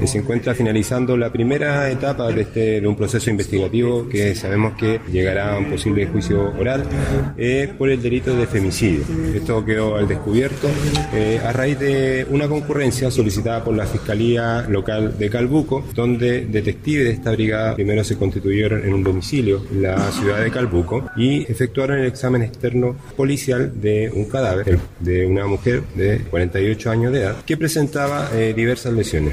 eh, se encuentra finalizando la primera etapa de, este, de un proceso investigativo que sabemos que llegará a un posible juicio oral eh, por el delito de femicidio. Esto quedó al descubierto eh, a raíz de una concurrencia solicitada por la Fiscalía Local de Calbuco, donde detectives de esta brigada primero se constituyeron en un domicilio en la ciudad de Calbuco y efectuaron el examen externo policial de un cadáver de una mujer de 48 años de edad que presentaba eh, diversas lesiones.